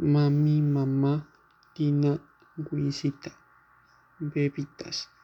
mami, mamá, tina, Luisita, bebitas.